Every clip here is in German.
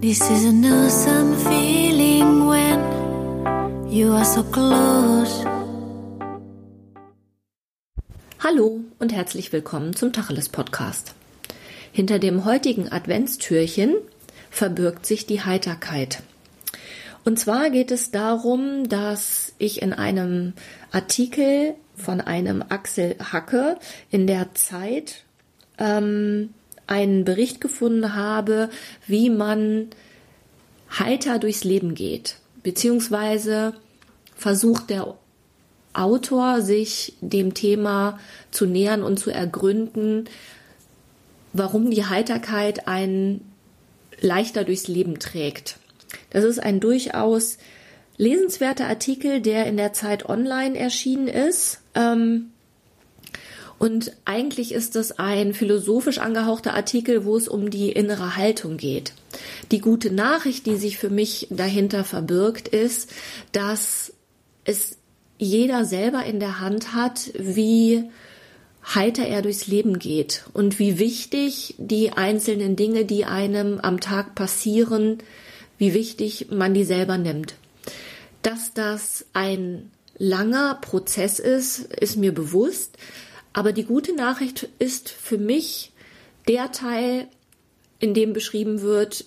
This is an awesome feeling when you are so close. Hallo und herzlich willkommen zum Tacheles Podcast. Hinter dem heutigen Adventstürchen verbirgt sich die Heiterkeit. Und zwar geht es darum, dass ich in einem Artikel von einem Axel Hacke in der Zeit ähm, einen Bericht gefunden habe, wie man heiter durchs Leben geht, beziehungsweise versucht der Autor sich dem Thema zu nähern und zu ergründen, warum die Heiterkeit einen leichter durchs Leben trägt. Das ist ein durchaus lesenswerter Artikel, der in der Zeit online erschienen ist. Ähm, und eigentlich ist es ein philosophisch angehauchter Artikel, wo es um die innere Haltung geht. Die gute Nachricht, die sich für mich dahinter verbirgt, ist, dass es jeder selber in der Hand hat, wie heiter er durchs Leben geht und wie wichtig die einzelnen Dinge, die einem am Tag passieren, wie wichtig man die selber nimmt. Dass das ein langer Prozess ist, ist mir bewusst. Aber die gute Nachricht ist für mich der Teil, in dem beschrieben wird,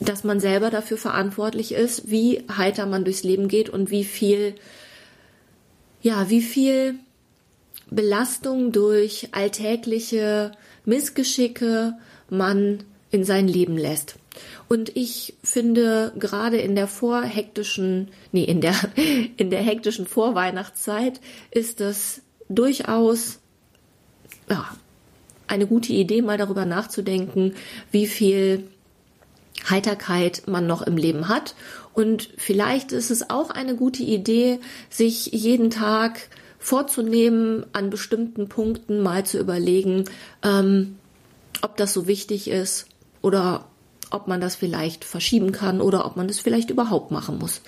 dass man selber dafür verantwortlich ist, wie heiter man durchs Leben geht und wie viel, ja, wie viel Belastung durch alltägliche Missgeschicke man in sein Leben lässt. Und ich finde gerade in der vorhektischen, nee, in der, in der hektischen Vorweihnachtszeit ist das durchaus, ja, eine gute Idee, mal darüber nachzudenken, wie viel Heiterkeit man noch im Leben hat. Und vielleicht ist es auch eine gute Idee, sich jeden Tag vorzunehmen, an bestimmten Punkten mal zu überlegen, ähm, ob das so wichtig ist oder ob man das vielleicht verschieben kann oder ob man das vielleicht überhaupt machen muss.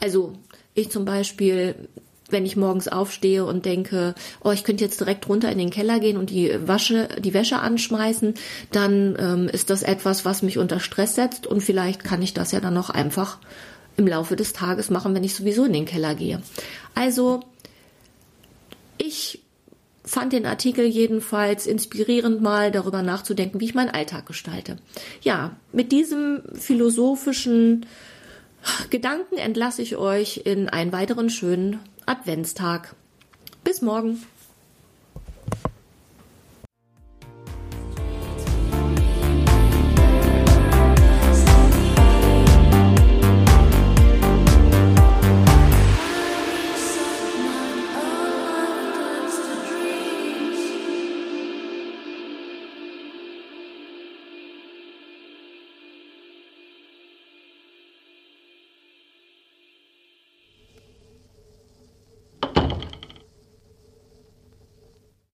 Also ich zum Beispiel, wenn ich morgens aufstehe und denke, oh, ich könnte jetzt direkt runter in den Keller gehen und die Wasche, die Wäsche anschmeißen, dann ähm, ist das etwas, was mich unter Stress setzt und vielleicht kann ich das ja dann noch einfach im Laufe des Tages machen, wenn ich sowieso in den Keller gehe. Also ich fand den Artikel jedenfalls inspirierend, mal darüber nachzudenken, wie ich meinen Alltag gestalte. Ja, mit diesem philosophischen Gedanken entlasse ich euch in einen weiteren schönen Adventstag. Bis morgen.